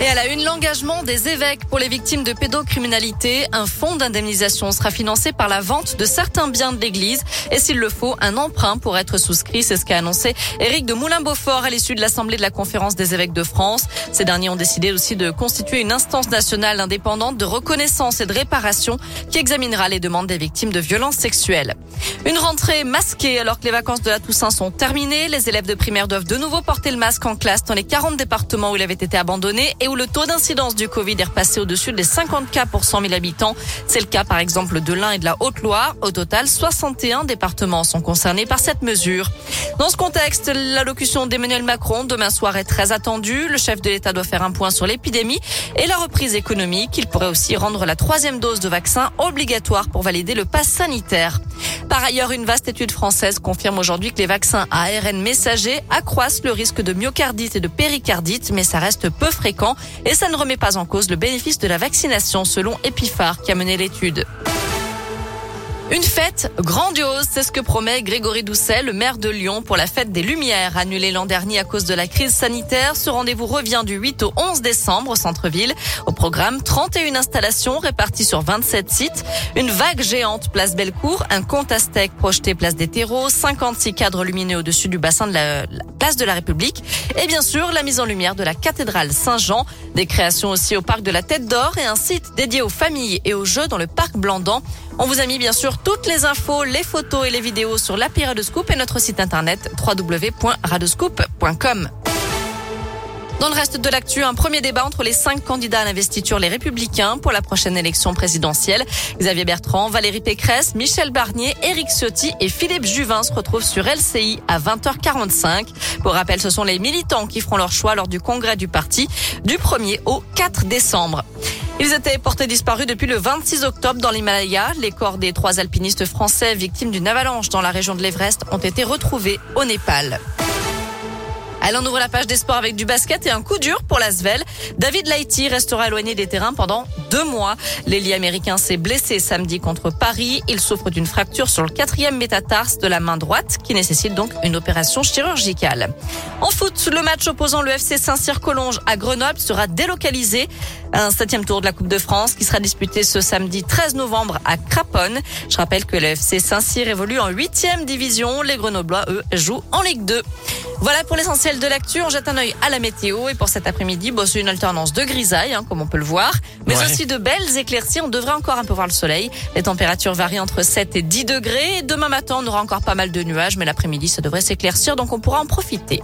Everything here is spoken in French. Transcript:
Et à la une, l'engagement des évêques pour les victimes de pédocriminalité. Un fonds d'indemnisation sera financé par la vente de certains biens de l'Église. Et s'il le faut, un emprunt pour être souscrit. C'est ce qu'a annoncé Éric de Moulin-Beaufort à l'issue de l'Assemblée de la Conférence des évêques de France. Ces derniers ont décidé aussi de constituer une instance nationale indépendante de reconnaissance et de réparation qui examinera les demandes des victimes de violences sexuelles. Une rentrée masquée alors que les vacances de la Toussaint sont terminées. Les élèves de primaire doivent de nouveau porter le masque en classe dans les 40 départements où il avait été abandonné où le taux d'incidence du Covid est repassé au-dessus des 50 cas pour 100 000 habitants. C'est le cas par exemple de l'Ain et de la Haute-Loire. Au total, 61 départements sont concernés par cette mesure. Dans ce contexte, l'allocution d'Emmanuel Macron demain soir est très attendue. Le chef de l'État doit faire un point sur l'épidémie et la reprise économique. Il pourrait aussi rendre la troisième dose de vaccin obligatoire pour valider le pass sanitaire. Par ailleurs, une vaste étude française confirme aujourd'hui que les vaccins à ARN messager accroissent le risque de myocardite et de péricardite, mais ça reste peu fréquent et ça ne remet pas en cause le bénéfice de la vaccination selon Epiphar qui a mené l'étude. Une fête grandiose, c'est ce que promet Grégory Doucet, le maire de Lyon, pour la fête des Lumières. Annulée l'an dernier à cause de la crise sanitaire, ce rendez-vous revient du 8 au 11 décembre au centre-ville. Au programme, 31 installations réparties sur 27 sites, une vague géante place Bellecour, un compte aztèque projeté place des terreaux, 56 cadres lumineux au-dessus du bassin de la, la place de la République et bien sûr la mise en lumière de la cathédrale Saint-Jean, des créations aussi au parc de la Tête d'Or et un site dédié aux familles et aux jeux dans le parc Blandan. On vous a mis bien sûr toutes les infos, les photos et les vidéos sur l'appli Radescoop et notre site internet www.radescoop.com. Dans le reste de l'actu, un premier débat entre les cinq candidats à l'investiture Les Républicains pour la prochaine élection présidentielle. Xavier Bertrand, Valérie Pécresse, Michel Barnier, Éric Ciotti et Philippe Juvin se retrouvent sur LCI à 20h45. Pour rappel, ce sont les militants qui feront leur choix lors du congrès du parti du 1er au 4 décembre. Ils étaient portés disparus depuis le 26 octobre dans l'Himalaya. Les corps des trois alpinistes français victimes d'une avalanche dans la région de l'Everest ont été retrouvés au Népal. Elle en ouvre la page des sports avec du basket et un coup dur pour l'Asvel. David Laïti restera éloigné des terrains pendant deux mois. L'ailier américain s'est blessé samedi contre Paris. Il souffre d'une fracture sur le quatrième métatarse de la main droite qui nécessite donc une opération chirurgicale. En foot, le match opposant le FC Saint-Cyr-Collonges à Grenoble sera délocalisé. Un septième tour de la Coupe de France qui sera disputé ce samedi 13 novembre à Craponne. Je rappelle que le FC Saint-Cyr évolue en huitième division. Les Grenoblois, eux, jouent en Ligue 2. Voilà pour l'essentiel de l'actu. On jette un œil à la météo et pour cet après-midi, bon, c'est une alternance de grisaille, hein, comme on peut le voir, mais Ouais. De belles éclaircies. On devrait encore un peu voir le soleil. Les températures varient entre 7 et 10 degrés. Demain matin, on aura encore pas mal de nuages, mais l'après-midi, ça devrait s'éclaircir, donc on pourra en profiter.